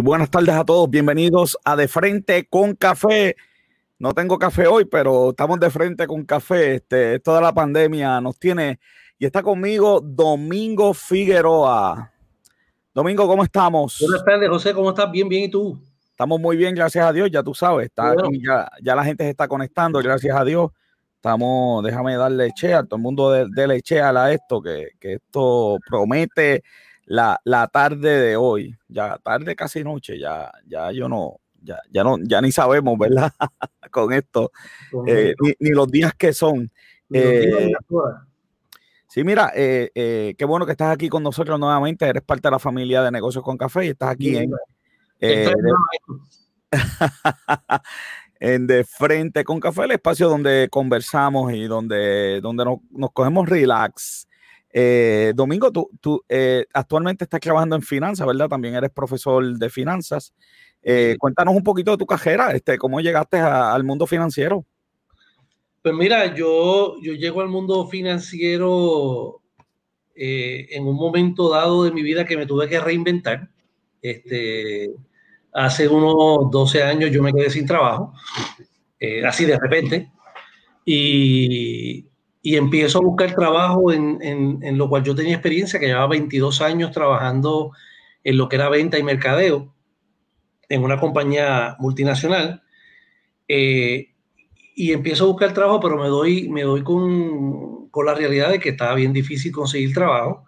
Y buenas tardes a todos, bienvenidos a De Frente con Café. No tengo café hoy, pero estamos de frente con café. Este, toda la pandemia nos tiene. Y está conmigo Domingo Figueroa. Domingo, ¿cómo estamos? Buenas tardes, José, ¿cómo estás? Bien, bien, ¿y tú? Estamos muy bien, gracias a Dios, ya tú sabes. Está ya, ya, la gente se está conectando, gracias a Dios. Estamos, déjame darle che a todo el mundo de, de leche a esto, que, que esto promete la, la, tarde de hoy, ya tarde casi noche, ya, ya yo no, ya, ya no, ya ni sabemos, ¿verdad? Con esto, eh, ni, los días que son. Eh, sí, mira, eh, qué bueno que estás aquí con nosotros nuevamente, eres parte de la familia de negocios con café y estás aquí en, en De Frente con Café, el espacio donde conversamos y donde, donde nos, nos cogemos relax eh, Domingo, tú, tú eh, actualmente estás trabajando en finanzas, ¿verdad? También eres profesor de finanzas. Eh, cuéntanos un poquito de tu carrera, este, cómo llegaste al mundo financiero. Pues mira, yo, yo llego al mundo financiero en un momento dado de mi vida que me tuve que reinventar. Este, hace unos 12 años yo me quedé sin trabajo, así de repente. Y, y empiezo a buscar trabajo en, en, lo cual yo tenía experiencia, que llevaba 22 años trabajando en lo que era venta y mercadeo en una compañía multinacional. Eh, y empiezo a buscar trabajo, pero me doy, me doy con, con, la realidad de que estaba bien difícil conseguir trabajo.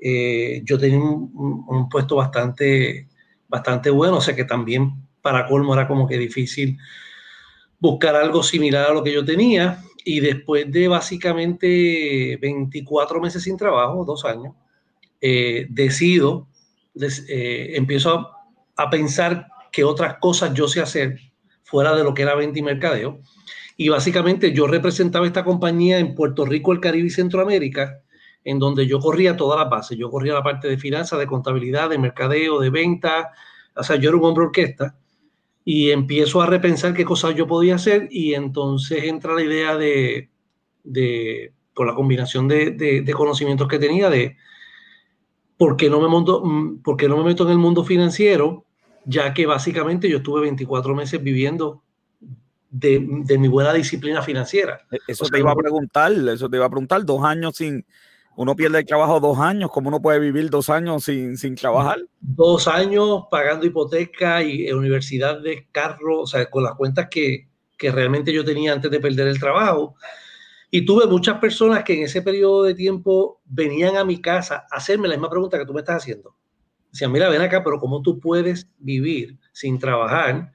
Eh, yo tenía un, un, puesto bastante, bastante bueno, o sea que también para colmo era como que difícil buscar algo similar a lo que yo tenía. Y después de básicamente 24 meses sin trabajo, dos años, eh, decido, eh, empiezo a, pensar qué otras cosas yo sé hacer fuera de lo que era venta y mercadeo. Y básicamente yo representaba esta compañía en Puerto Rico, el Caribe y Centroamérica, en donde yo corría toda la base. Yo corría la parte de finanzas, de contabilidad, de mercadeo, de venta. O sea, yo era un hombre orquesta y empiezo a repensar qué cosas yo podía hacer y entonces entra la idea de, de por la combinación de, de, conocimientos que tenía, de por qué, no me monto, mm, por qué no me meto en el mundo financiero, ya que básicamente yo estuve 24 meses viviendo de, de mi buena disciplina financiera. E, eso te iba a preguntar, eso te iba a preguntar, dos años sin, uno pierde el trabajo dos años, ¿cómo uno puede vivir dos años sin, sin trabajar? Dos años pagando hipoteca y universidad de carro, o sea, con las cuentas que, que realmente yo tenía antes de perder el trabajo. Y tuve muchas personas que en ese periodo de tiempo venían a mi casa a hacerme la misma pregunta que tú me estás haciendo. Decían, mira, ven acá, pero ¿cómo tú puedes vivir sin trabajar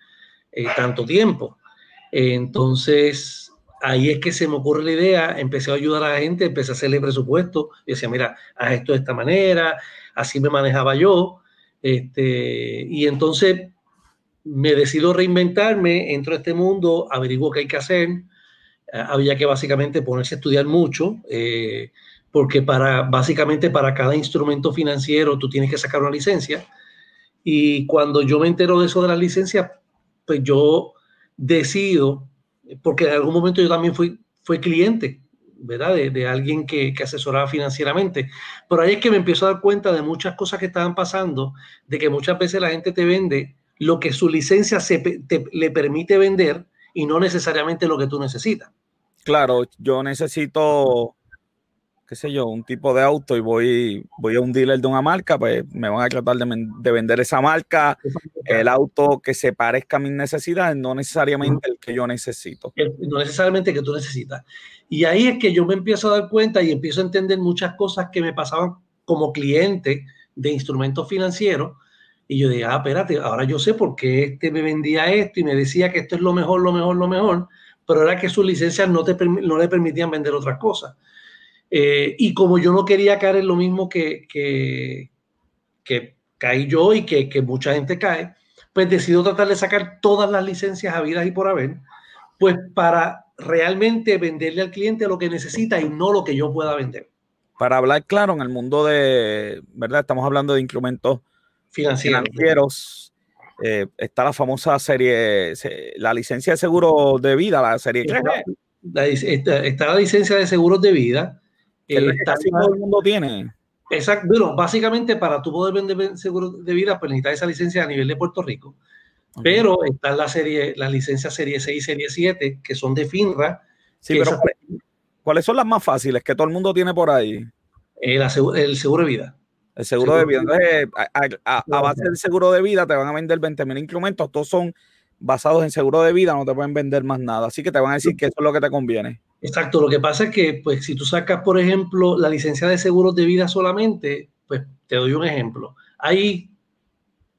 eh, tanto tiempo? entonces, ahí es que se me ocurre la idea, empecé a ayudar a la gente, empecé a hacerle presupuesto, y decía, mira, haz esto de esta manera, así me manejaba yo, este, y entonces me decido reinventarme, entro a este mundo, averiguo qué hay que hacer, eh, había que básicamente ponerse a estudiar mucho, eh, porque para, básicamente para cada instrumento financiero tú tienes que sacar una licencia, y cuando yo me entero de eso de la licencia, pues yo decido porque en algún momento yo también fui, fui cliente, ¿verdad? De, de alguien que, que, asesoraba financieramente. Pero ahí es que me empiezo a dar cuenta de muchas cosas que estaban pasando, de que muchas veces la gente te vende lo que su licencia se, te, le permite vender y no necesariamente lo que tú necesitas. Claro, yo necesito qué sé yo, un tipo de auto y voy, voy a un dealer de una marca, pues me van a tratar de, de vender esa marca, el auto que se parezca a mis necesidades, no necesariamente el que yo necesito. No necesariamente el que tú necesitas. Y ahí es que yo me empiezo a dar cuenta y empiezo a entender muchas cosas que me pasaban como cliente de instrumentos financieros. Y yo dije, ah, espérate, ahora yo sé por qué este me vendía esto y me decía que esto es lo mejor, lo mejor, lo mejor, pero era que sus licencias no, te, no le permitían vender otras cosas. Eh, y como yo no quería caer en lo mismo que, que, que caí yo y que, que, mucha gente cae, pues decido tratar de sacar todas las licencias habidas y por haber, pues para realmente venderle al cliente lo que necesita y no lo que yo pueda vender. Para hablar claro, en el mundo de, ¿verdad? Estamos hablando de instrumentos financieros. Eh, está la famosa serie, la licencia de seguro de vida, la serie. está, está la licencia de seguros de vida, casi todo el mundo tiene. Exacto. Bueno, básicamente para tú poder vender seguro de vida, pues necesitas esa licencia a nivel de Puerto Rico. Pero está la serie, las licencias serie 6 y serie 7, que son de FINRA. Sí, pero ¿cuáles son las más fáciles que todo el mundo tiene por ahí? El, el seguro de vida. El seguro, de vida. Entonces, a, base del seguro de vida te van a vender 20 mil instrumentos. Todos son basados en seguro de vida, no te pueden vender más nada. Así que te van a decir que eso es lo que te conviene. Exacto. Lo que pasa es que, pues, si tú sacas, por ejemplo, la licencia de seguros de vida solamente, pues te doy un ejemplo. Hay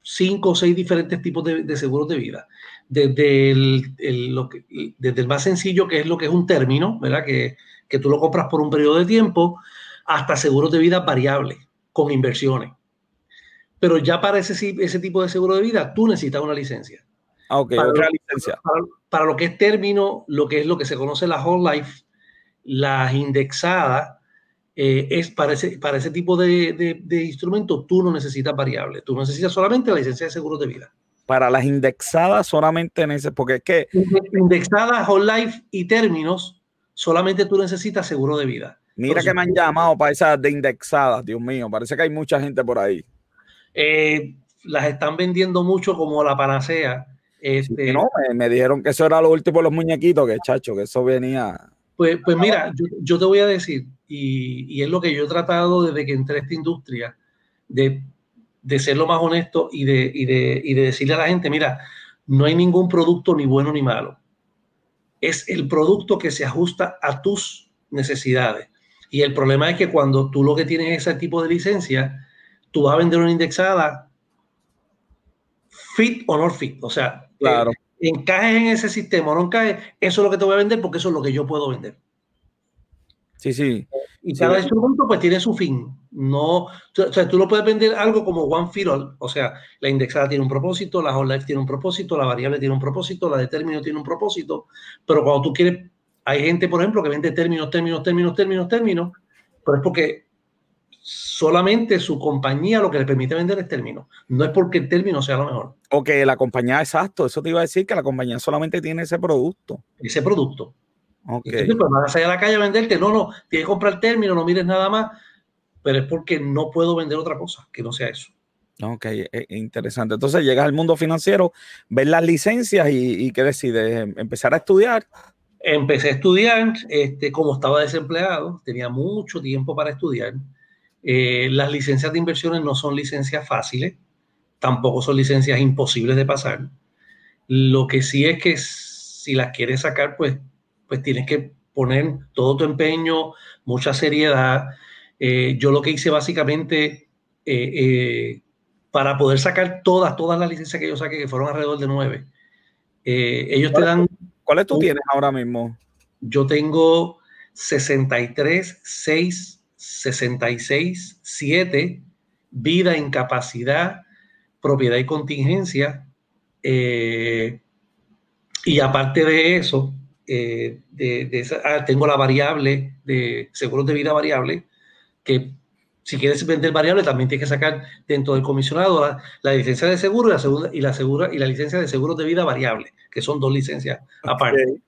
cinco o seis diferentes tipos de, seguros de vida. Desde el, más sencillo, que es lo que es un término, ¿verdad? Que, que tú lo compras por un periodo de tiempo, hasta seguros de vida variables con inversiones. Pero ya para ese, ese tipo de seguro de vida, tú necesitas una licencia. Ah, ok, para, otra licencia. Para, lo que es término, lo que es lo que se conoce la whole life, las indexadas, eh, es para ese, para ese tipo de, de, de instrumentos, tú no necesitas variables, tú necesitas solamente la licencia de seguro de vida. Para las indexadas solamente en ese, porque es que... Indexadas, whole life y términos, solamente tú necesitas seguro de vida. Mira que me han llamado para esas de indexadas, Dios mío, parece que hay mucha gente por ahí. Eh, las están vendiendo mucho como la panacea. Este, no, me, dijeron que eso era lo último de los muñequitos, que chacho, que eso venía. Pues, pues mira, yo, te voy a decir, y, es lo que yo he tratado desde que entré a esta industria, de, ser lo más honesto y de, y de decirle a la gente, mira, no hay ningún producto ni bueno ni malo. Es el producto que se ajusta a tus necesidades. Y el problema es que cuando tú lo que tienes es ese tipo de licencia, tú vas a vender una indexada fit o no fit. O sea, claro. encajes en ese sistema o no encajes, eso es lo que te voy a vender porque eso es lo que yo puedo vender. Sí, sí. Y cada instrumento pues tiene su fin. No, o sea, tú lo puedes vender algo como one fit all, o sea, la indexada tiene un propósito, la whole life tiene un propósito, la variable tiene un propósito, la de término tiene un propósito, pero cuando tú quieres hay gente, por ejemplo, que vende términos, términos, términos, términos, términos, pero es porque solamente su compañía lo que le permite vender es términos. No es porque el término sea lo mejor. O que la compañía, exacto, eso te iba a decir, que la compañía solamente tiene ese producto. Ese producto. Ok. Entonces, pues vas a salir a la calle a venderte. No, no, tienes que comprar el término, no mires nada más. Pero es porque no puedo vender otra cosa que no sea eso. Ok, e, e, interesante. Entonces llegas al mundo financiero, ves las licencias y, y ¿qué decides? ¿Empezar a estudiar? Empecé a estudiar, este, como estaba desempleado, tenía mucho tiempo para estudiar. Eh, las licencias de inversiones no son licencias fáciles, tampoco son licencias imposibles de pasar. Lo que sí es que si las quieres sacar, pues, pues tienes que poner todo tu empeño, mucha seriedad. Eh, yo lo que hice básicamente eh, para poder sacar todas, todas las licencias que yo saqué, que fueron alrededor de nueve, ellos te dan ¿Cuáles tú tienes ahora mismo? Yo tengo 63, 6, 66, 7, vida, incapacidad, propiedad y contingencia. Eh, y aparte de eso, eh, de, ah, tengo la variable de seguros de vida variable, que si quieres vender variable también tienes que sacar dentro del comisionado la, licencia de seguro y la, segunda, y, la segura, y la licencia de seguros de vida variable, que son dos licencias aparte.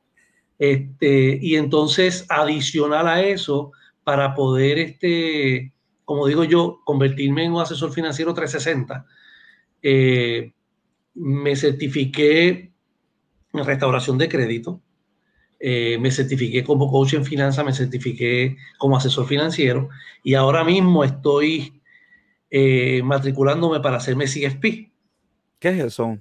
Este, y entonces, adicional a eso, para poder, este, como digo yo, convertirme en un asesor financiero 360, eh, me certifiqué en restauración de crédito, eh, me certifiqué como coach en finanzas, me certifiqué como asesor financiero y ahora mismo estoy eh, matriculándome para hacerme CFP. ¿Qué es eso?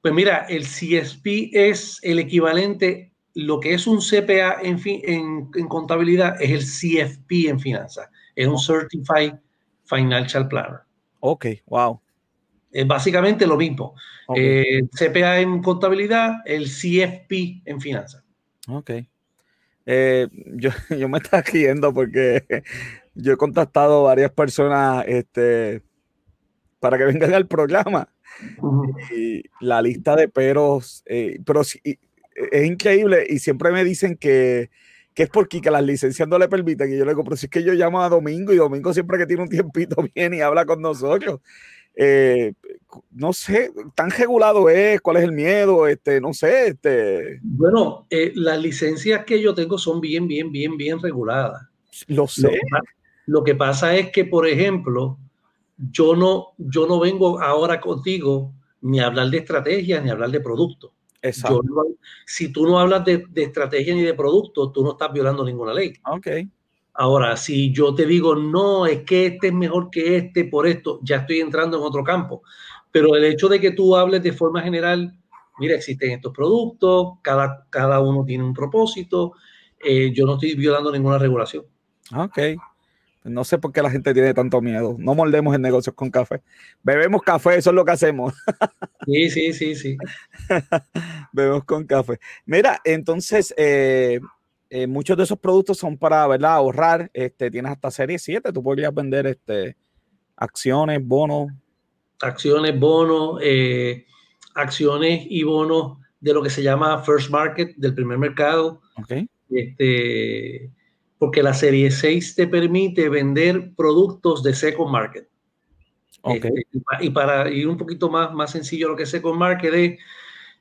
Pues mira, el CSP es el equivalente, lo que es un CPA en, en, contabilidad es el CFP en finanzas, es un Certified Financial Planner. Ok, wow. Es básicamente lo mismo. Eh, CPA en contabilidad, el CFP en finanzas. Ok. Eh, yo, yo, me estaba riendo porque yo he contactado varias personas este, para que vengan al programa. Y la lista de peros, eh, pero es increíble y siempre me dicen que, que es porque que las licencias no le permiten. Y yo le digo, pero si es que yo llamo a Domingo y Domingo siempre que tiene un tiempito viene y habla con nosotros. Eh, no sé, tan regulado es, cuál es el miedo, este, no sé, este. Bueno, eh, las licencias que yo tengo son bien, bien, bien, bien reguladas. Lo sé. Lo que pasa es que, por ejemplo, yo no, yo no vengo ahora contigo ni a hablar de estrategia ni a hablar de producto. Exacto. si tú no hablas de, de, estrategia ni de producto, tú no estás violando ninguna ley. Ok. Ahora, si yo te digo, no, es que este es mejor que este por esto, ya estoy entrando en otro campo. Pero el hecho de que tú hables de forma general, mira, existen estos productos, cada, cada uno tiene un propósito, eh, yo no estoy violando ninguna regulación. Ok. No sé por qué la gente tiene tanto miedo. No moldemos en negocios con café. Bebemos café, eso es lo que hacemos. Sí, sí, sí, sí. Bebemos con café. Mira, entonces, eh, eh, muchos de esos productos son para, ¿verdad? Ahorrar. Este, tienes hasta serie 7. Tú podrías vender este, acciones, bonos. Acciones, bonos, eh, acciones y bonos de lo que se llama First Market, del primer mercado. Okay. Este, porque la serie 6 te permite vender productos de Second Market. Okay. Este, y, para ir un poquito más, más sencillo, lo que es Second Market es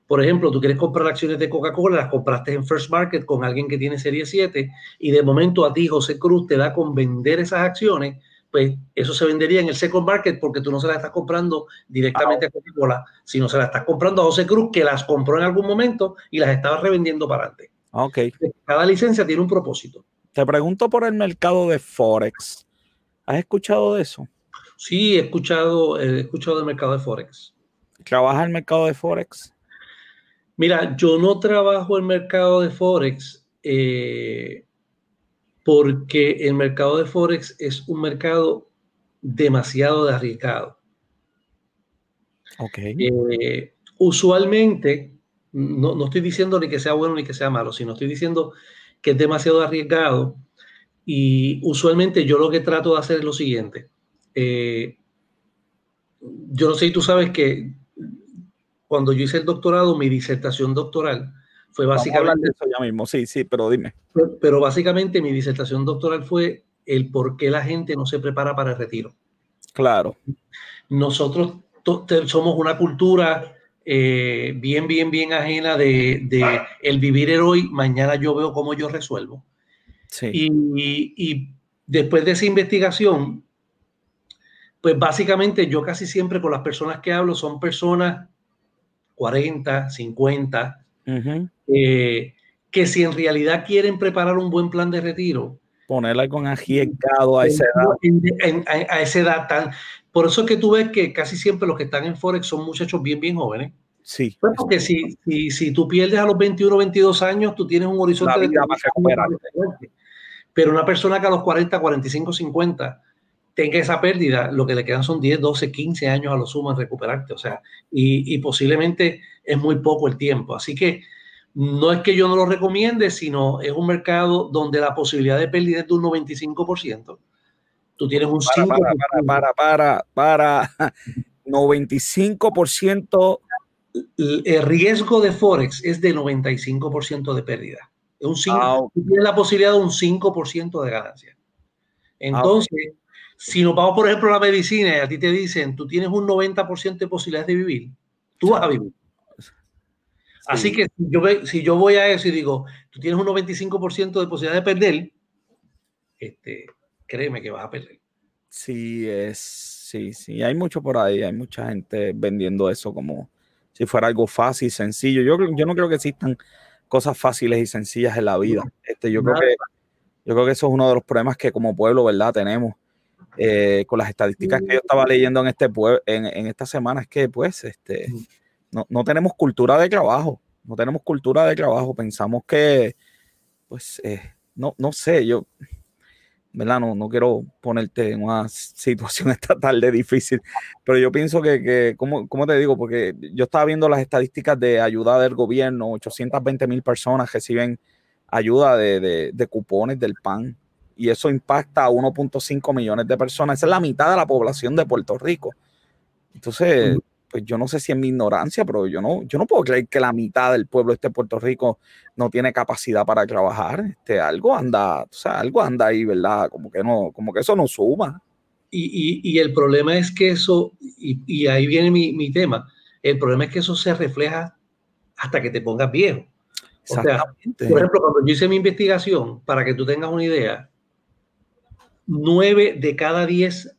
por ejemplo, tú quieres comprar acciones de Coca-Cola, las compraste en First Market con alguien que tiene serie 7 y de momento a ti José Cruz te da con vender esas acciones, pues eso se vendería en el Second Market porque tú no se las estás comprando directamente a Coca-Cola, sino se las estás comprando a José Cruz que las compró en algún momento y las estaba revendiendo para adelante. Ok. Cada licencia tiene un propósito. Te pregunto por el mercado de Forex. ¿Has escuchado de eso? Sí, he escuchado, he escuchado del mercado de Forex. ¿Trabaja el mercado de Forex? Mira, yo no trabajo el mercado de Forex eh, porque el mercado de Forex es un mercado demasiado arriesgado. Ok. Eh, usualmente, no, no, estoy diciendo ni que sea bueno ni que sea malo, sino estoy diciendo que es demasiado arriesgado y usualmente yo lo que trato de hacer es lo siguiente. Eh, yo no sé si tú sabes que cuando yo hice el doctorado, mi disertación doctoral fue básicamente... de eso ya mismo, sí, sí, pero dime. Pero, básicamente mi disertación doctoral fue el por qué la gente no se prepara para el retiro. Claro. Nosotros somos una cultura eh, bien, bien, bien ajena de, de, el vivir el hoy, mañana yo veo cómo yo resuelvo. Sí. Y, y, después de esa investigación, pues básicamente yo casi siempre con las personas que hablo son personas 40, 50, eh, que si en realidad quieren preparar un buen plan de retiro, ponerla con arriesgado a esa edad. a esa edad tan. Por eso es que tú ves que casi siempre los que están en Forex son muchachos bien, bien jóvenes. Sí. Pues porque si, si, si, tú pierdes a los 21, 22 años, tú tienes un horizonte de. Pero una persona que a los 40, 45, 50 tenga esa pérdida, lo que le quedan son 10, 12, 15 años a lo sumo en recuperarte. O sea, y, posiblemente es muy poco el tiempo. Así que no es que yo no lo recomiende, sino es un mercado donde la posibilidad de pérdida es de un 95%. Tú tienes un para, Para, para, para, para, 95%. El riesgo de Forex es de 95% de pérdida. Es un 5, tienes la posibilidad de un 5% de ganancia. Entonces, si nos vamos, por ejemplo, a la medicina y a ti te dicen, tú tienes un 90% de posibilidades de vivir, tú vas a vivir. Así que si yo, si yo voy a eso y digo, tú tienes un 95% de posibilidad de perder, este, créeme que vas a perder. Sí, es, sí, sí, hay mucho por ahí, hay mucha gente vendiendo eso como si fuera algo fácil, sencillo. Yo, yo no creo que existan cosas fáciles y sencillas en la vida. Este, yo, creo que, yo creo que eso es uno de los problemas que como pueblo, ¿verdad? Tenemos eh, con las estadísticas que yo estaba leyendo en, este en, en esta semana, es que pues este, no, no, tenemos cultura de trabajo, no tenemos cultura de trabajo, pensamos que, pues, eh, no, no sé, yo, ¿verdad? No, no quiero ponerte en una situación estatal de difícil, pero yo pienso que, que ¿cómo, ¿cómo, te digo? Porque yo estaba viendo las estadísticas de ayuda del gobierno, 820 mil personas reciben ayuda de, de, de cupones del PAN y eso impacta a 1.5 millones de personas. Esa es la mitad de la población de Puerto Rico. Entonces, pues yo no sé si es mi ignorancia, pero yo no, yo no puedo creer que la mitad del pueblo de este Puerto Rico no tiene capacidad para trabajar. Este, algo anda, o sea, algo anda ahí, ¿verdad? Como que no, como que eso no suma. Y, y, y el problema es que eso, y, y ahí viene mi, mi, tema, el problema es que eso se refleja hasta que te pongas viejo. O sea, por ejemplo, cuando yo hice mi investigación, para que tú tengas una idea, nueve de cada diez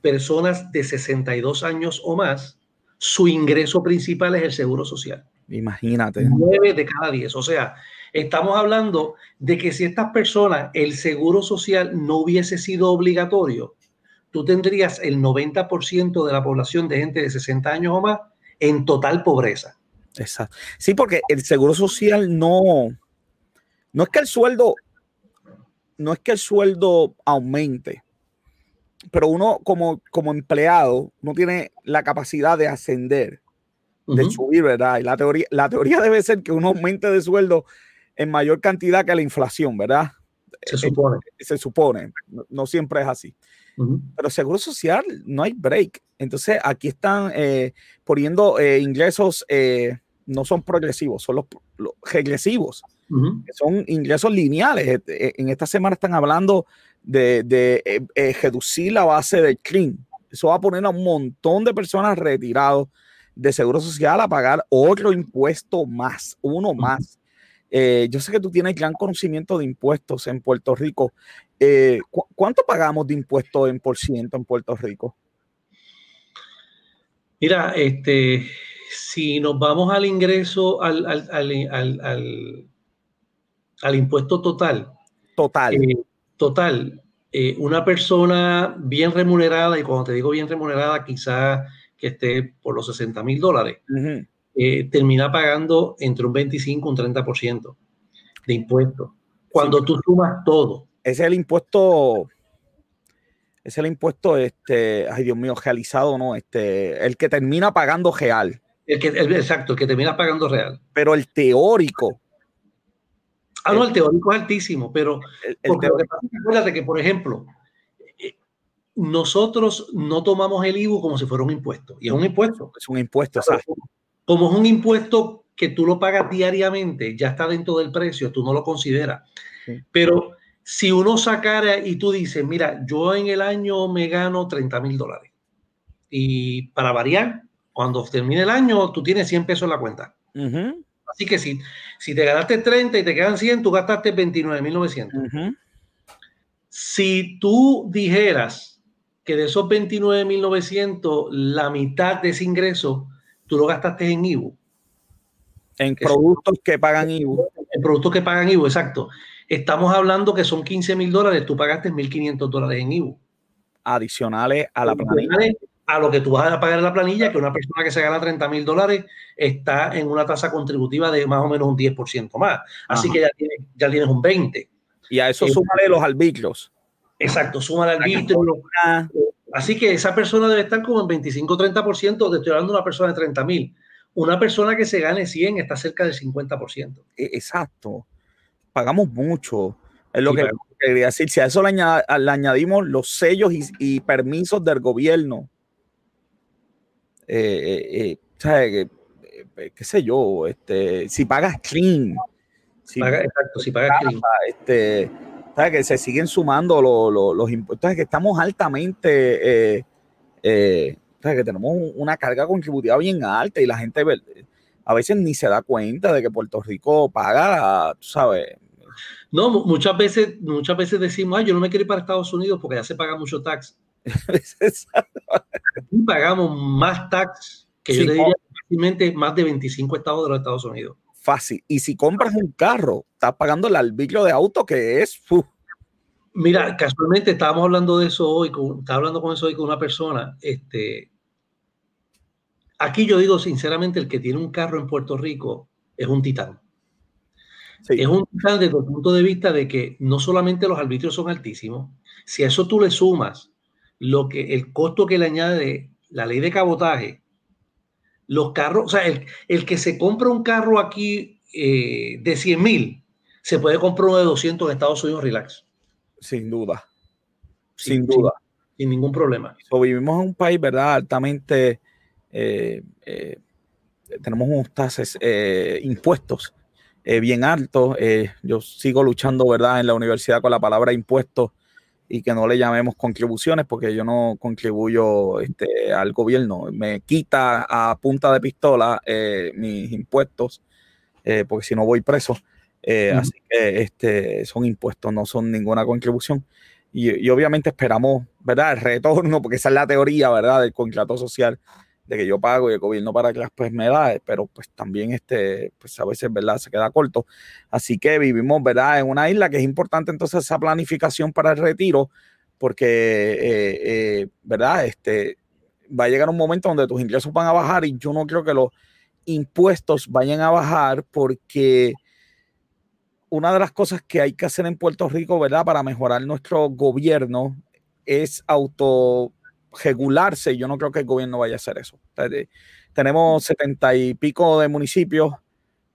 personas de 62 años o más, su ingreso principal es el seguro social. Imagínate. Nueve de cada diez. O sea, estamos hablando de que si estas personas, el seguro social no hubiese sido obligatorio, tú tendrías el 90% de la población de gente de 60 años o más en total pobreza. Exacto. Sí, porque el seguro social no, no es que el sueldo, no es que el sueldo aumente, pero uno como, como empleado no tiene la capacidad de ascender, de subir, ¿verdad? Y la teoría, la teoría debe ser que uno aumente de sueldo en mayor cantidad que la inflación, ¿verdad? Se supone. Eh, se supone, no siempre es así. Pero seguro social no hay break. Entonces aquí están eh, poniendo eh, ingresos, eh, no son progresivos, son los, regresivos. Son ingresos lineales. En esta semana están hablando de, reducir la base del CRIM. Eso va a poner a un montón de personas retirados de seguro social a pagar otro impuesto más, uno más. yo sé que tú tienes gran conocimiento de impuestos en Puerto Rico. Eh, ¿Cuánto pagamos de impuestos en por ciento en Puerto Rico? Mira, este, si nos vamos al ingreso, al, al, impuesto total. Total. Eh, total. Eh, una persona bien remunerada, y cuando te digo bien remunerada, quizá que esté por los 60 mil dólares, termina pagando entre un 25 y un 30% de impuestos. Cuando tú sumas todo es el impuesto, es el impuesto, este, ay Dios mío, realizado, ¿no? Este, el que termina pagando real. El que, exacto, el que termina pagando real. Pero el teórico. Ah, no, el teórico es altísimo, pero el, acuérdate que, por ejemplo, eh, nosotros no tomamos el IVU como si fuera un impuesto. Y es un impuesto. Es un impuesto, exacto. Como es un impuesto que tú lo pagas diariamente, ya está dentro del precio, tú no lo consideras. Pero si uno sacara y tú dices, mira, yo en el año me gano 30 mil dólares. Y para variar, cuando termine el año, tú tienes 100 pesos en la cuenta. Así que si, si te ganaste 30 y te quedan 100, tú gastaste 29.900. Si tú dijeras que de esos 29.900, la mitad de ese ingreso, tú lo gastaste en IBU. En productos que pagan IBU. En productos que pagan IBU, exacto. Estamos hablando que son 15 mil dólares, tú pagaste 1.500 dólares en IVU. Adicionales a la planilla. A lo que tú vas a pagar en la planilla, que una persona que se gana 30 mil dólares está en una tasa contributiva de más o menos un 10% más. Así que ya tienes, ya tienes un 20%. Y a eso eh, súmale los arbitrios. Exacto, súmale arbitrios. Así que esa persona debe estar como en 25-30%. Te estoy hablando de una persona de 30 mil. Una persona que se gane 100 está cerca del 50%. E, exacto pagamos mucho. Es lo que quería decir. Si a eso le, añadimos los sellos y, permisos del gobierno, eh, eh, eh, ¿Qué, sé yo? Este, si pagas clean. Si exacto, si pagas clean. Este, Que se siguen sumando los impuestos, que estamos altamente, que tenemos una carga contributiva bien alta y la gente a veces ni se da cuenta de que Puerto Rico paga, tú sabes, no, muchas veces, muchas veces decimos, yo no me quiero ir para Estados Unidos porque ya se paga mucho tax. y pagamos más tax que yo te diría fácilmente más de 25 estados de los Estados Unidos. Fácil. Y si compras un carro, estás pagando el arbitrio de auto que es. Mira, casualmente estábamos hablando de eso hoy, con, estaba hablando con eso hoy con una persona. Este, aquí yo digo sinceramente, el que tiene un carro en Puerto Rico es un titán. Es un desde el punto de vista de que no solamente los arbitrios son altísimos, si a eso tú le sumas lo que el costo que le añade la ley de cabotaje, los carros, o sea, el, que se compra un carro aquí eh, de 100 mil, se puede comprar uno de 200 en Estados Unidos, relax. Sin duda. Sin, duda. Sin, ningún problema. vivimos en un país, ¿verdad? Altamente, eh, eh, tenemos unos tasas, impuestos bien alto. Eh, yo sigo luchando, ¿verdad?, en la universidad con la palabra impuestos y que no le llamemos contribuciones porque yo no contribuyo este, al gobierno. Me quita a punta de pistola eh, mis impuestos porque si no voy preso. Así que este, son impuestos, no son ninguna contribución. y, obviamente esperamos, ¿verdad? El retorno, porque esa es la teoría, ¿verdad? Del contrato social, de que yo pago y el gobierno para que las pues me da, pero pues también este, pues a veces, ¿verdad? Se queda corto. Así que vivimos, ¿verdad? En una isla que es importante entonces esa planificación para el retiro, porque, eh, eh, ¿verdad? Este, va a llegar un momento donde tus ingresos van a bajar y yo no creo que los impuestos vayan a bajar porque una de las cosas que hay que hacer en Puerto Rico, ¿verdad? Para mejorar nuestro gobierno es autorregularse. Yo no creo que el gobierno vaya a hacer eso. Tenemos setenta y pico de municipios,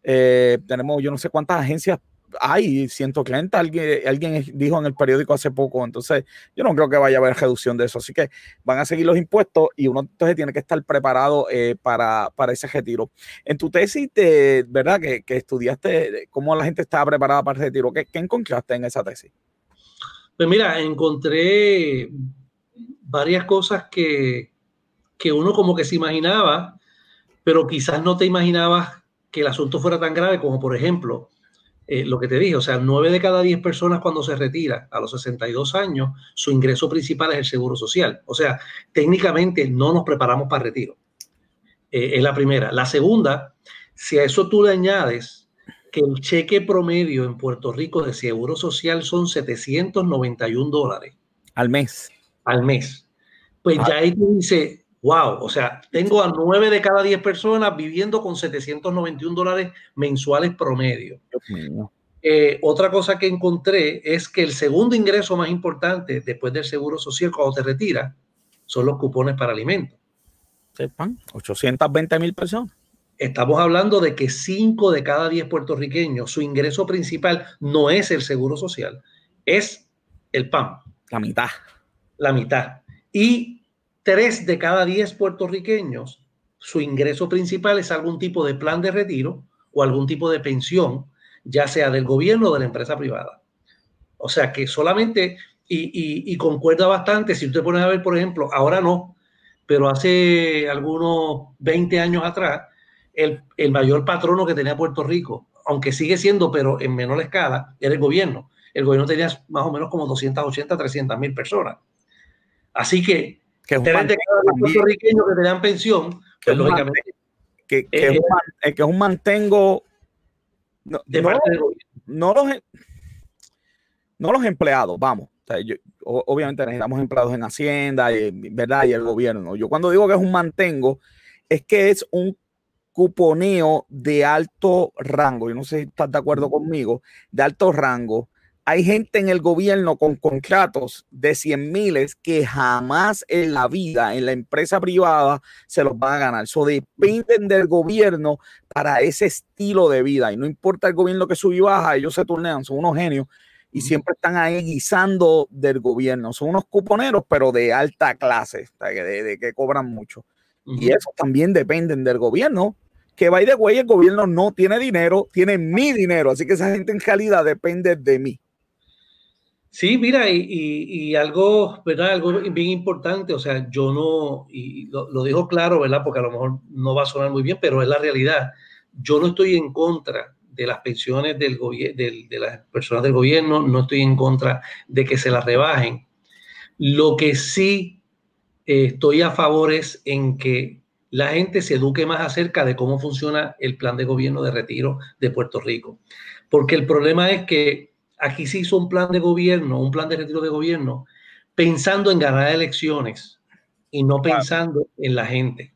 eh, tenemos yo no sé cuántas agencias hay 130, alguien, alguien dijo en el periódico hace poco, entonces yo no creo que vaya a haber reducción de eso, así que van a seguir los impuestos y uno entonces tiene que estar preparado eh, para, ese retiro. En tu tesis, de, ¿verdad? Que, estudiaste cómo la gente estaba preparada para el retiro, ¿qué, ¿qué encontraste en esa tesis? Pues mira, encontré varias cosas que, que uno como que se imaginaba, pero quizás no te imaginabas que el asunto fuera tan grave como por ejemplo, eh, lo que te dije, o sea, nueve de cada diez personas cuando se retira a los 62 años, su ingreso principal es el seguro social. O sea, técnicamente no nos preparamos para retiro. Eh, es la primera. La segunda, si a eso tú le añades que el cheque promedio en Puerto Rico de seguro social son 791 dólares. Al mes. Al mes. Pues ya ahí tú dices, wow, o sea, tengo a nueve de cada diez personas viviendo con 791 dólares mensuales promedio. Eh, otra cosa que encontré es que el segundo ingreso más importante después del seguro social cuando te retiras son los cupones para alimentos. Sepan, 820 mil personas. Estamos hablando de que cinco de cada diez puertorriqueños, su ingreso principal no es el seguro social, es el PAN. La mitad. La mitad. Y tres de cada diez puertorriqueños, su ingreso principal es algún tipo de plan de retiro o algún tipo de pensión, ya sea del gobierno o de la empresa privada. O sea que solamente, y, concuerda bastante, si usted pone a ver, por ejemplo, ahora no, pero hace algunos 20 años atrás, el, el, mayor patrono que tenía Puerto Rico, aunque sigue siendo, pero en menor escala, era el gobierno. El gobierno tenía más o menos como 280, 300 mil personas. Así que que es un puertorriqueños que te dan pensión, que, lógicamente. Que, que, es, un, que es un mantengo. No, de no, no, los, no los empleados, vamos. obviamente necesitamos empleados en Hacienda, y, ¿verdad? Y el gobierno. Yo cuando digo que es un mantengo, es que es un cuponeo de alto rango. Yo no sé si estás de acuerdo conmigo, de alto rango hay gente en el gobierno con contratos de 100 miles que jamás en la vida, en la empresa privada, se los van a ganar. Eso dependen del gobierno para ese estilo de vida. Y no importa el gobierno que sube y baja, ellos se turnean, son unos genios y siempre están ahí guisando del gobierno. Son unos cuponeros, pero de alta clase, de, que cobran mucho. Y eso también dependen del gobierno. Que by de güey, el gobierno no tiene dinero, tiene mi dinero. Así que esa gente en realidad depende de mí. Sí, mira, y, algo, ¿verdad? Algo bien importante, o sea, yo no, y lo, lo, digo claro, ¿verdad? Porque a lo mejor no va a sonar muy bien, pero es la realidad. Yo no estoy en contra de las pensiones del de, de las personas del gobierno, no estoy en contra de que se las rebajen. Lo que sí eh, estoy a favor es en que la gente se eduque más acerca de cómo funciona el plan de gobierno de retiro de Puerto Rico. Porque el problema es que aquí se hizo un plan de gobierno, un plan de retiro de gobierno, pensando en ganar elecciones y no pensando en la gente.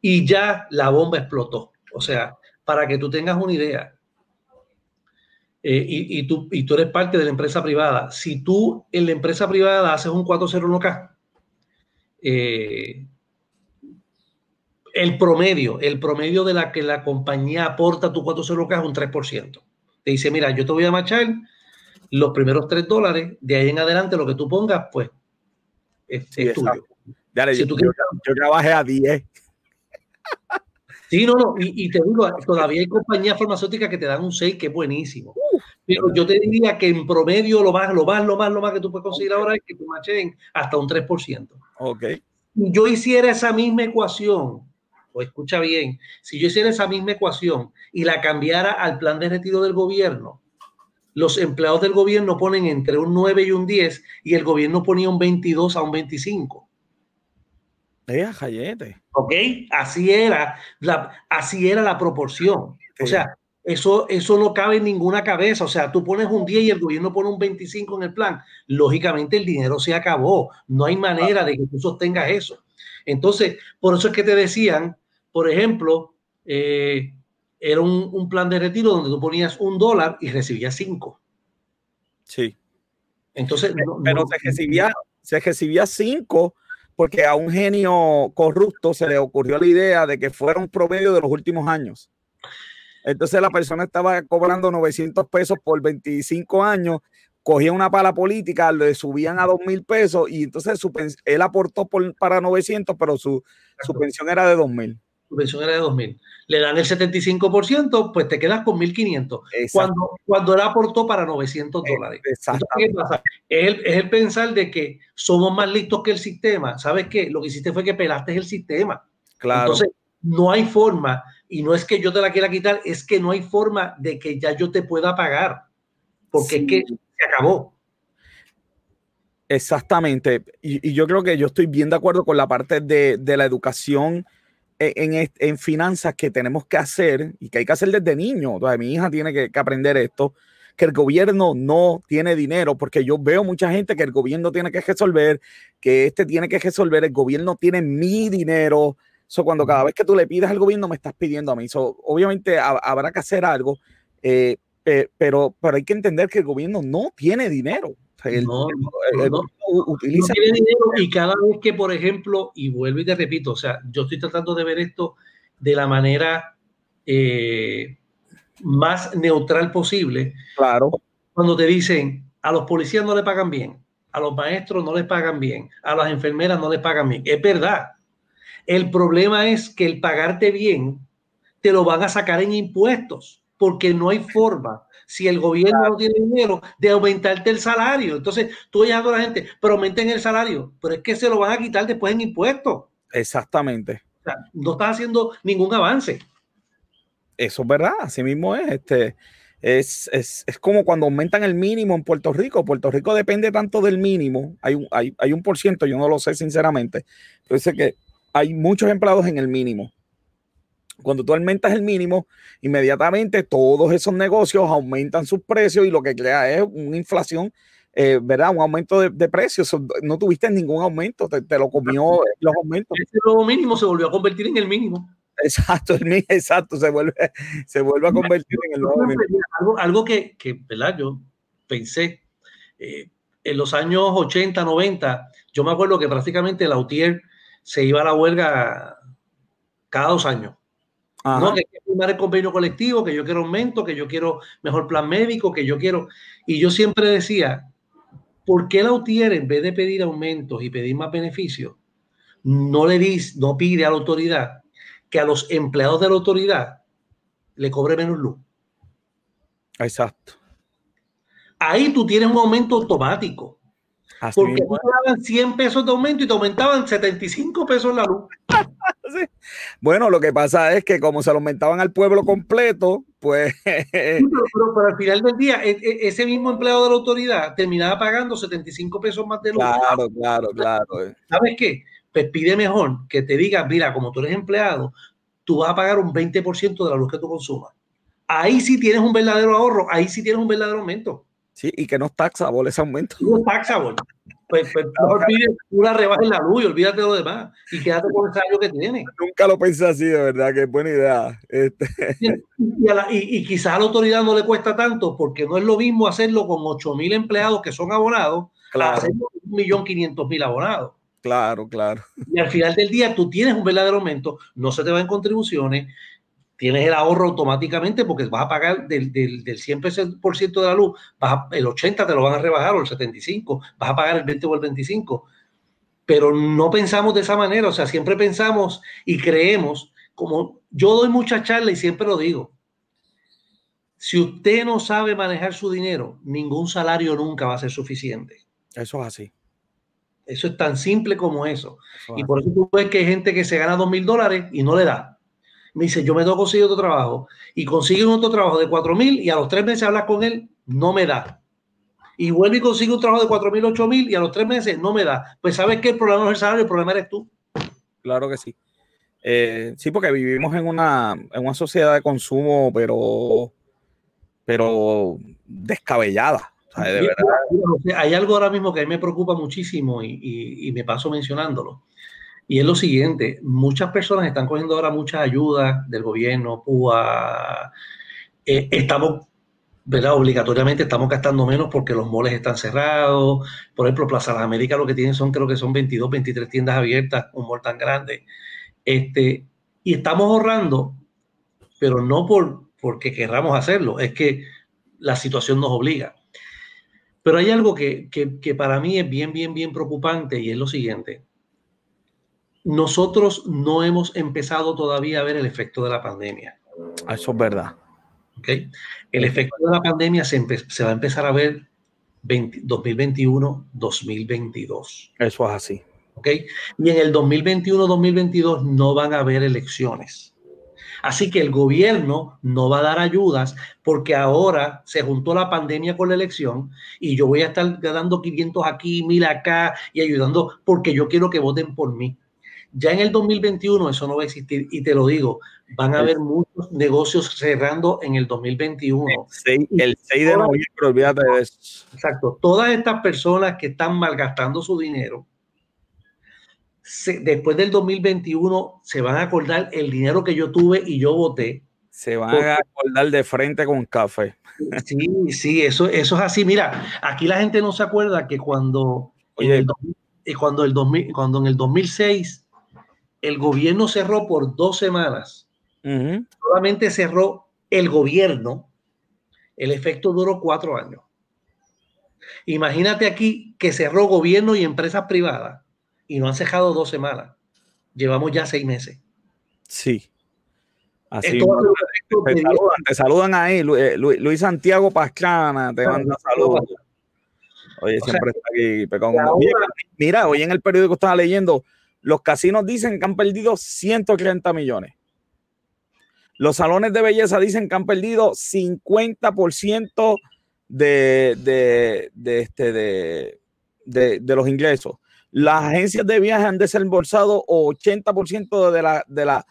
Y ya la bomba explotó. O sea, para que tú tengas una idea, eh, y, tú, y tú eres parte de la empresa privada, si tú en la empresa privada haces un 401k, eh, el promedio, el promedio de la que la compañía aporta tu 401k es un 3%. Te dice, mira, yo te voy a marchar los primeros tres dólares, de ahí en adelante lo que tú pongas, pues es, tuyo. si tú yo, trabajé a 10. Sí, no, no, y, te digo, todavía hay compañías farmacéuticas que te dan un 6 que es buenísimo. Pero yo te diría que en promedio lo más, lo más, lo más, lo más que tú puedes conseguir ahora es que te machen hasta un 3%. Ok. Yo hiciera esa misma ecuación, o escucha bien, si yo hiciera esa misma ecuación y la cambiara al plan de retiro del gobierno, los empleados del gobierno ponen entre un 9 y un 10 y el gobierno ponía un 22 a un 25. Eh, ok, así era la, así era la proporción. O sea, eso, eso no cabe en ninguna cabeza. O sea, tú pones un 10 y el gobierno pone un 25 en el plan. Lógicamente el dinero se acabó. No hay manera de que tú sostengas eso. Entonces, por eso es que te decían, por ejemplo, eh, era un, plan de retiro donde tú ponías un dólar y recibías cinco. Sí. Entonces, pero, se recibía, se recibía cinco porque a un genio corrupto se le ocurrió la idea de que fuera un promedio de los últimos años. Entonces la persona estaba cobrando 900 pesos por 25 años, cogía una pala política, le subían a 2 mil pesos y entonces su, él aportó para 900, pero su, su pensión era de 2 mil. Su pensión era de 2 mil. Le dan el 75%, pues te quedas con 1.500. Cuando, cuando él aportó para 900 eh, dólares. Exacto. ¿qué pasa? Es el, es el pensar de que somos más listos que el sistema. ¿Sabes qué? Lo que hiciste fue que pelaste el sistema. Claro. Entonces, no hay forma, y no es que yo te la quiera quitar, es que no hay forma de que ya yo te pueda pagar, porque es que se acabó. Exactamente, y, yo creo que yo estoy bien de acuerdo con la parte de, la educación en, en, finanzas que tenemos que hacer y que hay que hacer desde niño. Entonces, mi hija tiene que, que aprender esto que el gobierno no tiene dinero, porque yo veo mucha gente que el gobierno tiene que resolver, que este tiene que resolver, el gobierno tiene mi dinero, So, cuando cada vez que tú le pides al gobierno, me estás pidiendo a mí. So, obviamente habrá que hacer algo, eh, pero, pero hay que entender que el gobierno no tiene dinero. No, utiliza tiene dinero y cada vez que, por ejemplo, y vuelvo y te repito, o sea, yo estoy tratando de ver esto de la manera eh, más neutral posible. Claro. Cuando te dicen a los policías no le pagan bien, a los maestros no les pagan bien, a las enfermeras no les pagan bien. Es verdad, el problema es que el pagarte bien te lo van a sacar en impuestos, porque no hay forma, si el gobierno no tiene dinero, de aumentarte el salario. Entonces, tú oyes a la gente, pero aumenten el salario, pero es que se lo van a quitar después en impuestos. Exactamente. no estás haciendo ningún avance. Eso es verdad, así mismo es. Este, es, es, es, como cuando aumentan el mínimo en Puerto Rico. Puerto Rico depende tanto del mínimo. Hay un, hay, hay un por ciento, yo no lo sé sinceramente. Pero dice que hay muchos empleados en el mínimo. Cuando tú aumentas el mínimo, inmediatamente todos esos negocios aumentan sus precios y lo que crea es una inflación, eh, ¿verdad? Un aumento de, precios. No tuviste ningún aumento, te, lo comió los aumentos. Ese nuevo mínimo se volvió a convertir en el mínimo. Exacto, el, exacto, se vuelve, se vuelve a convertir en el nuevo mínimo. Algo, algo que, que, ¿verdad? Yo pensé eh, en los años 80, 90, yo me acuerdo que prácticamente la UTIER se iba a la huelga cada dos años. No, que quiero firmar el convenio colectivo, que yo quiero aumento, que yo quiero mejor plan médico, que yo quiero. Y yo siempre decía, ¿por qué la UTIER, en vez de pedir aumentos y pedir más beneficios, no le dice, no pide a la autoridad que a los empleados de la autoridad le cobre menos luz? Exacto. Ahí tú tienes un aumento automático porque te daban 100 pesos de aumento y te aumentaban 75 pesos la luz. Bueno, lo que pasa es que como se lo aumentaban al pueblo completo, pues... pero, al final del día, e, e, ese mismo empleado de la autoridad terminaba pagando 75 pesos más de luz. Claro, claro, claro. ¿Sabes qué? Pues pide mejor que te diga, mira, como tú eres empleado, tú vas a pagar un 20% de la luz que tú consumas. Ahí sí tienes un verdadero ahorro, ahí sí tienes un verdadero aumento. Sí, y que no es taxable ese aumento. No es taxable. Pues, pues mejor pide una rebaja en la luz y olvídate de lo demás y quédate con el salario que tiene. Nunca lo pensé así, de verdad, que es buena idea. Este... Y, y, quizás a la autoridad no le cuesta tanto porque no es lo mismo hacerlo con 8 mil empleados que son abonados claro. a hacerlo con 1.500.000 abonados. Claro, claro. Y al final del día tú tienes un verdadero aumento, no se te va en contribuciones, tienes el ahorro automáticamente porque vas a pagar del, del, del 100% de la luz, vas el 80 te lo van a rebajar o el 75, vas a pagar el 20 o el 25. Pero no pensamos de esa manera, o sea, siempre pensamos y creemos, como yo doy mucha charla y siempre lo digo, si usted no sabe manejar su dinero, ningún salario nunca va a ser suficiente. Eso es así. Eso es tan simple como eso. y por eso tú ves que hay gente que se gana dos mil dólares y no le da Me dice, yo me tengo que conseguir otro trabajo. Y consigue otro trabajo de 4 mil y a los tres meses hablas con él, no me da. Y vuelve y consigue un trabajo de 4 mil, 8 mil y a los tres meses no me da. Pues sabes que el problema no es el salario, el problema eres tú. Claro que sí. Eh, sí, porque vivimos en una, en una sociedad de consumo, pero, pero descabellada. Hay algo ahora mismo que a mí me preocupa muchísimo y, me paso mencionándolo. Y es lo siguiente, muchas personas están cogiendo ahora muchas ayudas del gobierno, PUA, eh, estamos, ¿verdad? Obligatoriamente estamos gastando menos porque los moles están cerrados. Por ejemplo, Plaza de América lo que tienen son, creo que son 22, 23 tiendas abiertas, un mall tan grande. Este, y estamos ahorrando, pero no por, porque querramos hacerlo, es que la situación nos obliga. Pero hay algo que, para mí es bien, bien, bien preocupante y es lo siguiente. Nosotros no hemos empezado todavía a ver el efecto de la pandemia. Eso es verdad. ¿Okay? El efecto de la pandemia se, va a empezar a ver 2021, 2022. Eso es así. ¿Okay? Y en el 2021-2022 no van a haber elecciones. Así que el gobierno no va a dar ayudas porque ahora se juntó la pandemia con la elección y yo voy a estar dando 500 aquí, 1000 acá y ayudando porque yo quiero que voten por mí. Ya en el 2021 eso no va a existir y te lo digo, van a haber muchos negocios cerrando en el 2021. El 6, de noviembre, olvídate de eso. Exacto, todas estas personas que están malgastando su dinero, después del 2021 se van a acordar el dinero que yo tuve y yo voté. Se van a acordar de frente con café. Sí, sí, eso, eso es así. Mira, aquí la gente no se acuerda que cuando, en, el, eh, cuando, el 2000, cuando en el 2006 el gobierno cerró por dos semanas, solamente cerró el gobierno, el efecto duró cuatro años. Imagínate aquí que cerró gobierno y empresas privadas y no han cejado dos semanas. Llevamos ya seis meses. Sí. Así te, saludan, ahí, eh, Luis, Santiago Pascana, te manda saludos. Oye, siempre está aquí. Mira, hoy en el periódico estaba leyendo, los casinos dicen que han perdido 130 millones. Los salones de belleza dicen que han perdido 50% de, de, de, este, de, de los ingresos. Las agencias de viajes han desembolsado 80% de la, de la,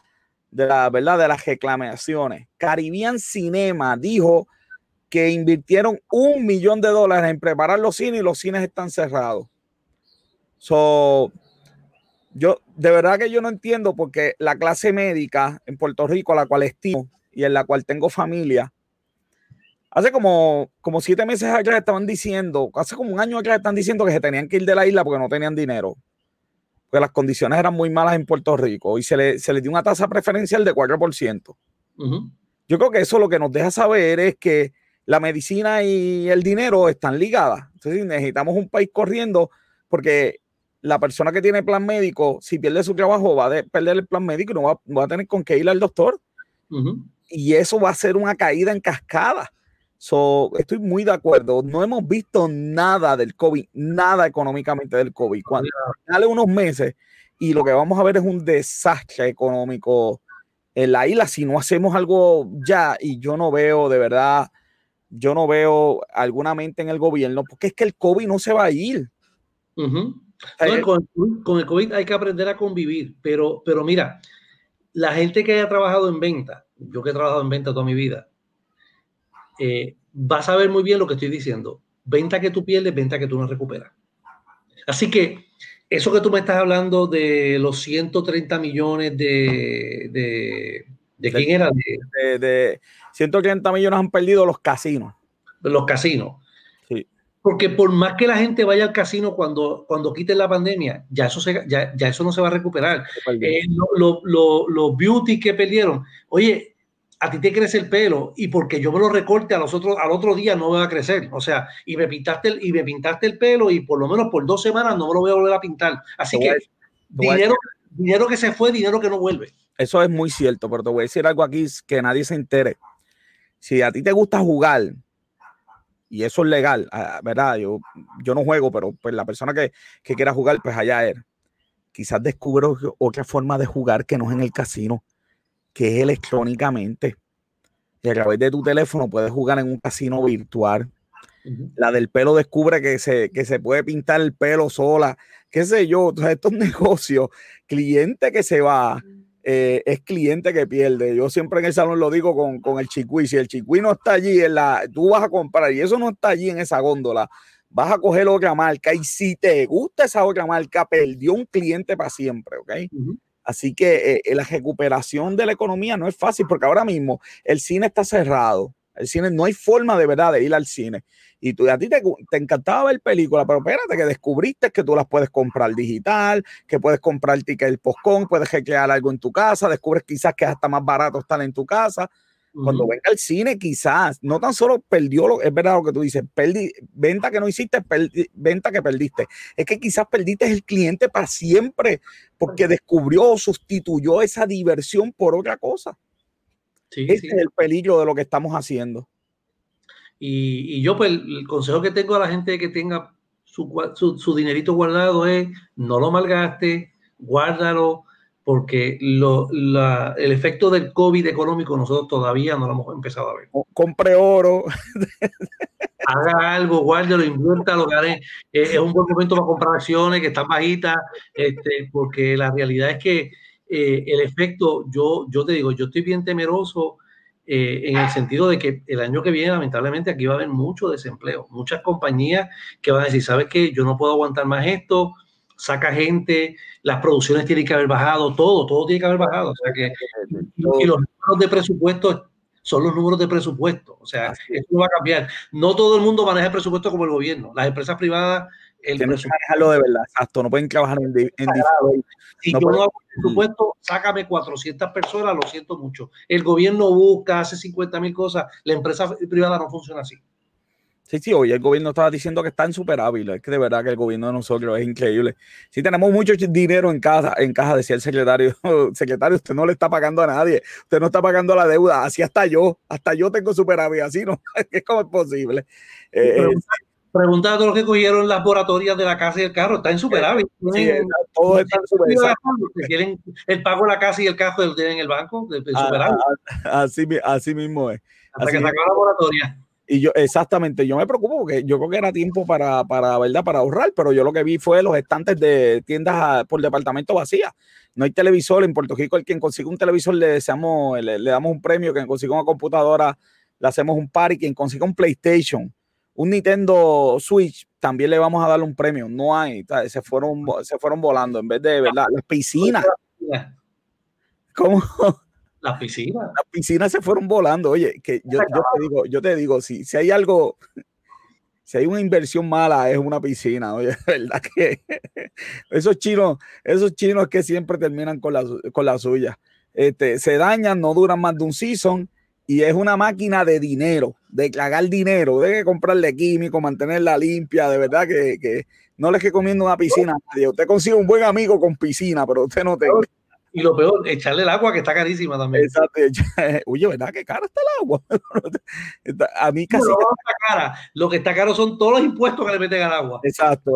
de la verdad de las reclamaciones. Caribbean Cinema dijo que invirtieron un millón de dólares en preparar los cines y los cines están cerrados. So, yo de verdad que yo no entiendo porque la clase médica en Puerto Rico, a la cual estimo y en la cual tengo familia, Hace como, como siete meses atrás estaban diciendo, hace como un año atrás están diciendo que se tenían que ir de la isla porque no tenían dinero. Porque las condiciones eran muy malas en Puerto Rico y se le, se dio una tasa preferencial de 4%. Yo creo que eso lo que nos deja saber es que la medicina y el dinero están ligadas. Entonces necesitamos un país corriendo porque la persona que tiene plan médico, si pierde su trabajo, va a perder el plan médico y no va, a tener con qué ir al doctor. Y eso va a ser una caída en cascada. So, estoy muy de acuerdo. No hemos visto nada del COVID, nada económicamente del COVID. Cuando sale unos meses y lo que vamos a ver es un desastre económico en la isla si no hacemos algo ya. Y yo no veo, de verdad, yo no veo alguna mente en el gobierno, porque es que el COVID no se va a ir. Con, con, el COVID hay que aprender a convivir, pero, pero mira, la gente que haya trabajado en venta, yo que he trabajado en venta toda mi vida, eh, vas a ver muy bien lo que estoy diciendo. Venta que tú pierdes, venta que tú no recuperas. Así que eso que tú me estás hablando de los 130 millones de... ¿De, de quién era? De, de, 130 millones han perdido los casinos. Los casinos. Porque por más que la gente vaya al casino cuando, cuando quiten la pandemia, ya eso, ya, eso no se va a recuperar. Eh, los beauty que perdieron, oye, a ti te crece el pelo y porque yo me lo recorte a los otros, al otro día no me va a crecer. O sea, y me pintaste el, y me pintaste el pelo y por lo menos por dos semanas no me lo voy a volver a pintar. Así que dinero, dinero que se fue, dinero que no vuelve. Eso es muy cierto, pero te voy a decir algo aquí que nadie se entere. Si a ti te gusta jugar, y eso es legal, ah, ¿verdad? Yo, yo no juego, pero pues la persona que, que quiera jugar, pues allá es. Quizás descubro otra forma de jugar que no es en el casino que es electrónicamente. Y a través de tu teléfono puedes jugar en un casino virtual. La del pelo descubre que se, que se puede pintar el pelo sola, qué sé yo, entonces estos negocios, cliente que se va, eh, es cliente que pierde. Yo siempre en el salón lo digo con, con el chicuí, si el chicuí no está allí, en la, tú vas a comprar y eso no está allí en esa góndola, vas a coger otra marca y si te gusta esa otra marca, perdió un cliente para siempre, ¿ok? Así que eh, la recuperación de la economía no es fácil porque ahora mismo el cine está cerrado. El cine no hay forma de verdad de ir al cine. Y tú, a ti te, encantaba ver películas, pero espérate que descubriste que tú las puedes comprar digital, que puedes comprar ticket postcon, puedes recrear algo en tu casa, descubres quizás que es hasta más barato estar en tu casa. Cuando venga al cine, quizás, no tan solo perdió, lo, es verdad lo que tú dices, venta que no hiciste, venta que perdiste. Es que quizás perdiste el cliente para siempre porque descubrió o sustituyó esa diversión por otra cosa. Sí, Ese es el peligro de lo que estamos haciendo. Y, yo, pues, el consejo que tengo a la gente que tenga su, su, dinerito guardado es no lo malgaste, guárdalo, porque lo, el efecto del COVID económico nosotros todavía no lo hemos empezado a ver. Compre oro. Haga algo, guárdalo, inviértalo, gane. es un buen momento para comprar acciones que están bajitas, este, porque la realidad es que eh, el efecto, yo, yo te digo, yo estoy bien temeroso eh, en el sentido de que el año que viene, lamentablemente, aquí va a haber mucho desempleo. Muchas compañías que van a decir, ¿sabes qué? Yo no puedo aguantar más esto, saca gente, las producciones tienen que haber bajado, todo, todo tiene que haber bajado. O sea que, y los números de presupuesto son los números de presupuesto. O sea, eso va a cambiar. No todo el mundo maneja el presupuesto como el gobierno. Las empresas privadas el Tienes que manejarlo de verdad, exacto, no pueden trabajar en, en Si yo no hago presupuesto, sácame 400 personas, lo siento mucho. El gobierno busca, hace 50 mil cosas, la empresa privada no funciona así. Sí, sí, hoy el gobierno estaba diciendo que está en superávit. Es que de verdad que el gobierno de nosotros es increíble. Sí, tenemos mucho dinero en casa, en caja, decía el secretario. secretario, usted no le está pagando a nadie. Usted no está pagando la deuda. Así hasta yo. Hasta yo tengo superávit. Así no. es como es posible. Eh, eh Pregunta a todos los que cogieron las moratorias de la casa y el carro. Está en superávit. Sí, todos están Quieren el pago de la casa y el carro lo tienen en el banco. De, ah, superávit. Ah, así, así mismo es. Hasta que se acaba la moratoria. Y yo, exactamente, yo me preocupo porque yo creo que era tiempo para, para, ¿verdad? Para ahorrar, pero yo lo que vi fue los estantes de tiendas por departamento vacías. No hay televisor en Puerto Rico. El quien consiga un televisor le deseamos, le, le damos un premio. Quien consiga una computadora le hacemos un par y quien consiga un PlayStation un Nintendo Switch, también le vamos a darle un premio. No hay, se fueron, se fueron volando en vez de, ¿verdad? Las piscinas. ¿Cómo? Las piscinas. Las piscinas se fueron volando. Oye, que yo, yo te digo, yo te digo, si, si hay algo, si hay una inversión mala, es una piscina. Oye, verdad que esos chinos, esos chinos que siempre terminan con la, con la suya. Este, se dañan, no duran más de un season y es una máquina de dinero, de cagar dinero, de comprarle químico, mantenerla limpia, de verdad que, que no le recomiendo una piscina a nadie. Usted consigue un buen amigo con piscina, pero usted no tiene. Y lo peor, echarle el agua que está carísima también. Exacto. Oye, ¿verdad? Qué cara está el agua. A mí casi. No, está cara. Lo que está caro son todos los impuestos que le meten al agua. Exacto.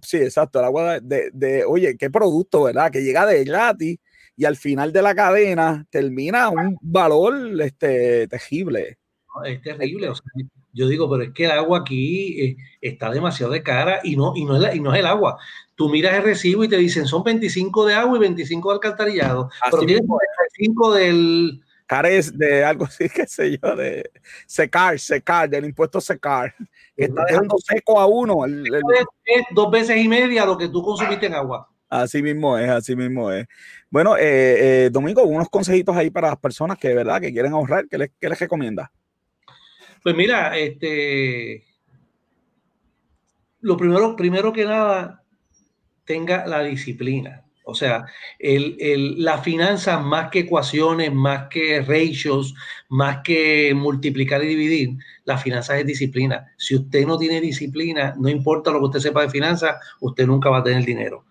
sí, exacto. El agua de, de, oye, qué producto, ¿verdad? Que llega de gratis y al final de la cadena termina un valor este, terrible. es terrible. yo digo, pero es que el agua aquí eh, está demasiado de cara y no, y, no es y no es el agua. Tú miras el recibo y te dicen son 25 de agua y 25 de alcantarillado. pero tienes 25 del. Cares de algo así, qué sé yo, de secar, secar, del impuesto secar, que está dejando seco a uno. Es dos veces y media lo que tú consumiste en agua. Así mismo es, así mismo es. Bueno, eh, eh, Domingo, unos consejitos ahí para las personas que verdad que quieren ahorrar, ¿qué les, qué les recomienda? Pues mira, este, lo primero, primero que nada, tenga la disciplina. O sea, el, el, la finanza más que ecuaciones, más que ratios, más que multiplicar y dividir, la finanza es disciplina. Si usted no tiene disciplina, no importa lo que usted sepa de finanzas, usted nunca va a tener dinero.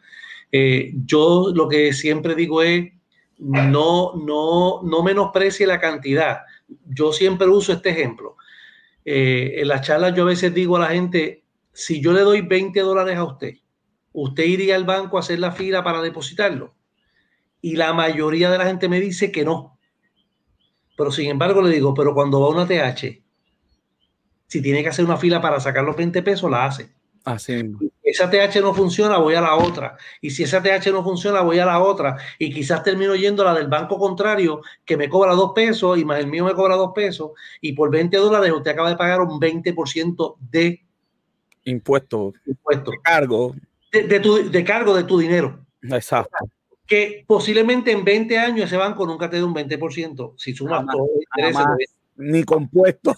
Eh, yo lo que siempre digo es, no, no, no menosprecie la cantidad. Yo siempre uso este ejemplo. Eh, en las charlas yo a veces digo a la gente, si yo le doy 20 dólares a usted, usted iría al banco a hacer la fila para depositarlo. Y la mayoría de la gente me dice que no, Pero sin embargo le digo, pero cuando va una TH, si tiene que hacer una fila para sacar los 20 pesos, la hace. Así. Esa TH no funciona, voy a la otra. Y si esa TH no funciona, voy a la otra. Y quizás termino yendo a la del banco contrario, que me cobra dos pesos y más el mío me cobra dos pesos. Y por 20 dólares usted acaba de pagar un 20% de impuesto. Impuesto. De cargo. De, tu, de cargo de tu dinero. Exacto. Que posiblemente en 20 años ese banco nunca te dé un 20%. Si sumas todo Ni compuesto.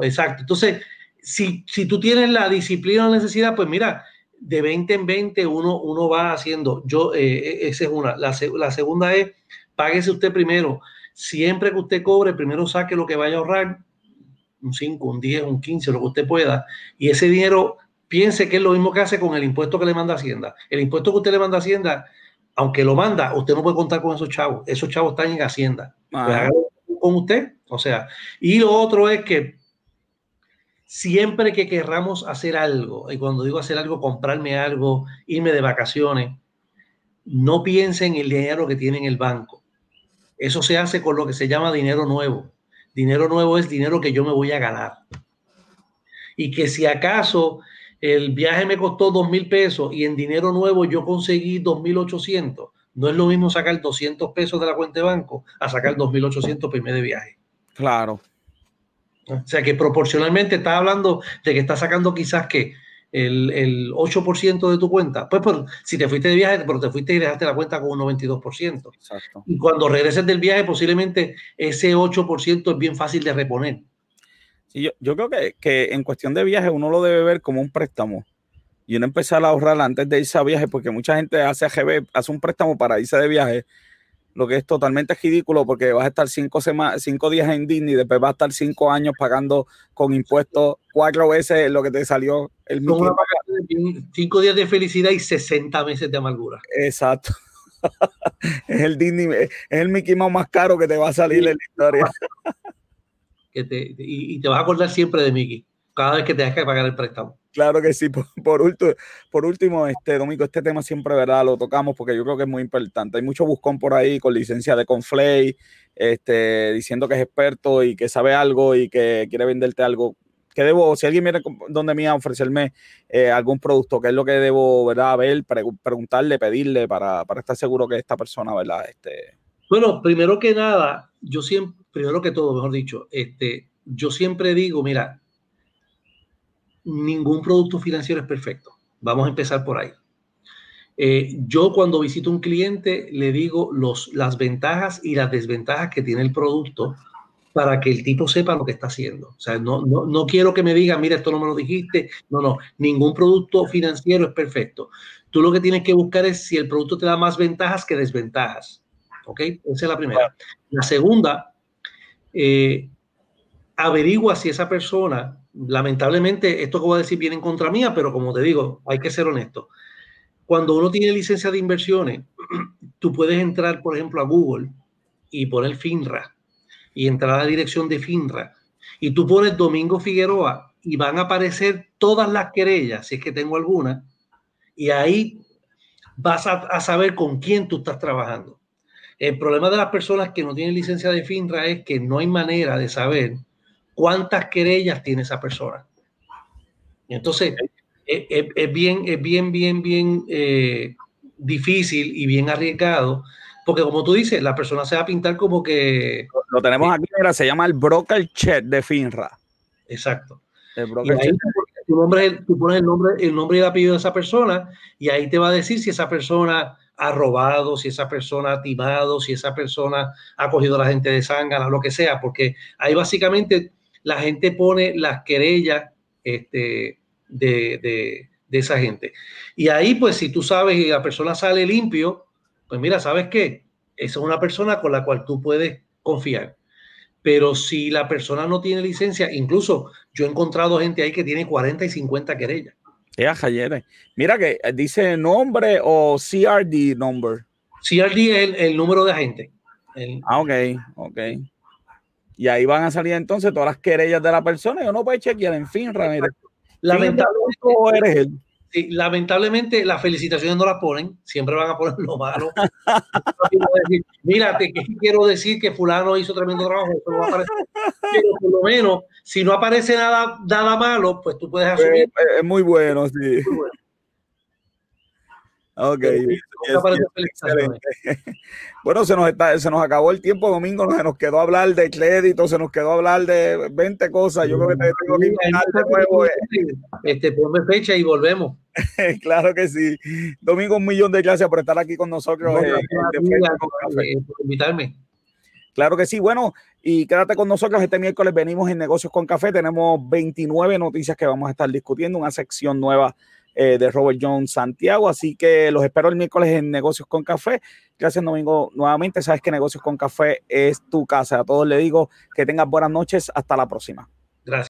Exacto. Entonces, si, si tú tienes la disciplina o la necesidad, pues mira, de 20 en 20 uno, uno va haciendo. Yo, eh, esa es una. La, la, segunda es, páguese usted primero. Siempre que usted cobre, primero saque lo que vaya a ahorrar, un 5, un 10, un 15, lo que usted pueda. Y ese dinero, piense que es lo mismo que hace con el impuesto que le manda Hacienda. El impuesto que usted le manda Hacienda, aunque lo manda, usted no puede contar con esos chavos. Esos chavos están en Hacienda. Pues con usted. O sea, y lo otro es que siempre que querramos hacer algo, y cuando digo hacer algo, comprarme algo, irme de vacaciones, no piensen en el dinero que tiene en el banco. Eso se hace con lo que se llama dinero nuevo. Dinero nuevo es dinero que yo me voy a ganar. Y que si acaso el viaje me costó dos mil pesos y en dinero nuevo yo conseguí dos mil ochocientos, no es lo mismo sacar 200 pesos de la cuenta de banco a sacar 2.800 primer de viaje. Claro. O sea que proporcionalmente estás hablando de que estás sacando quizás que el, el 8% de tu cuenta. Pues, pues, si te fuiste de viaje, pero te fuiste y dejaste la cuenta con un 92%. Exacto. Y cuando regreses del viaje, posiblemente ese 8% es bien fácil de reponer. Sí, yo, yo creo que, que, en cuestión de viaje uno lo debe ver como un préstamo y uno empezar a ahorrar antes de irse a viaje, porque mucha gente hace AGB, hace un préstamo para irse de viaje lo que es totalmente ridículo porque vas a estar cinco, cinco días en Disney y después vas a estar cinco años pagando con impuestos cuatro veces lo que te salió el mismo. Cinco días de felicidad y 60 meses de amargura. Exacto. es el Disney, es el Mickey Mouse más caro que te va a salir en la historia. y, te vas a acordar siempre de Mickey, cada vez que te que pagar el préstamo. Claro que sí. Por, último, por último, este Domingo, este tema siempre, ¿verdad? Lo tocamos porque yo creo que es muy importante. Hay mucho buscón por ahí con licencia de Conflay, este, diciendo que es experto y que sabe algo y que quiere venderte algo. ¿Qué debo, si alguien viene donde mí a ofrecerme eh, algún producto, qué es lo que debo, ¿verdad? Ver, preguntarle, pedirle para, para, estar seguro que esta persona, ¿verdad? Este... Bueno, primero que nada, yo siempre, primero que todo, mejor dicho, este, yo siempre digo, mira, ningún producto financiero es perfecto. Vamos a empezar por ahí. Eh, yo cuando visito un cliente le digo los, las ventajas y las desventajas que tiene el producto para que el tipo sepa lo que está haciendo. O sea, no, no, no quiero que me diga, mira, esto no me lo dijiste. No, no, ningún producto financiero es perfecto. Tú lo que tienes que buscar es si el producto te da más ventajas que desventajas. ¿Ok? Esa es la primera. La segunda, eh, averigua si esa persona lamentablemente, esto que voy a decir viene en contra mía, pero como te digo, hay que ser honesto. Cuando uno tiene licencia de inversiones, tú puedes entrar, por ejemplo, a Google y poner FINRA y entrar a la dirección de FINRA y tú pones Domingo Figueroa y van a aparecer todas las querellas, si es que tengo alguna, y ahí vas a, a saber con quién tú estás trabajando. El problema de las personas que no tienen licencia de FINRA es que no hay manera de saber cuántas querellas tiene esa persona. entonces, es, bien, es bien, bien, bien eh, difícil y bien arriesgado, porque como tú dices, la persona se va a pintar como que... Lo tenemos aquí, se llama el broker check de FINRA. Exacto. El broker y tú, pones el nombre, el nombre y el apellido de esa persona y ahí te va a decir si esa persona ha robado, si esa persona ha timado, si esa persona ha cogido a la gente de sangre, lo que sea, porque ahí básicamente la gente pone las querellas este, de, esa gente. Y ahí, pues, si tú sabes y la persona sale limpio, pues mira, ¿sabes qué? Esa es una persona con la cual tú puedes confiar. Pero si la persona no tiene licencia, incluso yo he encontrado gente ahí que tiene 40 y 50 querellas. Mira que dice nombre o CRD number. CRD es el, número de agente. ah, ok, ok. Y ahí van a salir entonces todas las querellas de la persona y uno puede chequear, en fin, Ramírez. Lamentablemente, eres él. Sí, lamentablemente las felicitaciones no las ponen, siempre van a poner lo malo. Mira, te quiero decir que fulano hizo tremendo trabajo, Pero por lo menos, si no aparece nada, nada malo, pues tú puedes asumir. Es, muy bueno, sí. Muy bueno. Ok, bueno, se nos, está, se nos acabó el tiempo domingo, se nos quedó hablar de crédito, se nos quedó hablar de 20 cosas. Yo creo que tengo que invitar de nuevo. Eh. Este, ponme fecha y volvemos. claro que sí. Domingo, un millón de gracias por estar aquí con nosotros. Eh, eh, por invitarme. Claro que sí. Bueno, y quédate con nosotros. Este miércoles venimos en Negocios con Café. Tenemos 29 noticias que vamos a estar discutiendo, una sección nueva eh, de Robert John Santiago. Así que los espero el miércoles en Negocios con Café. Gracias, Domingo. Nuevamente, sabes que Negocios con Café es tu casa. A todos les digo que tengas buenas noches. Hasta la próxima.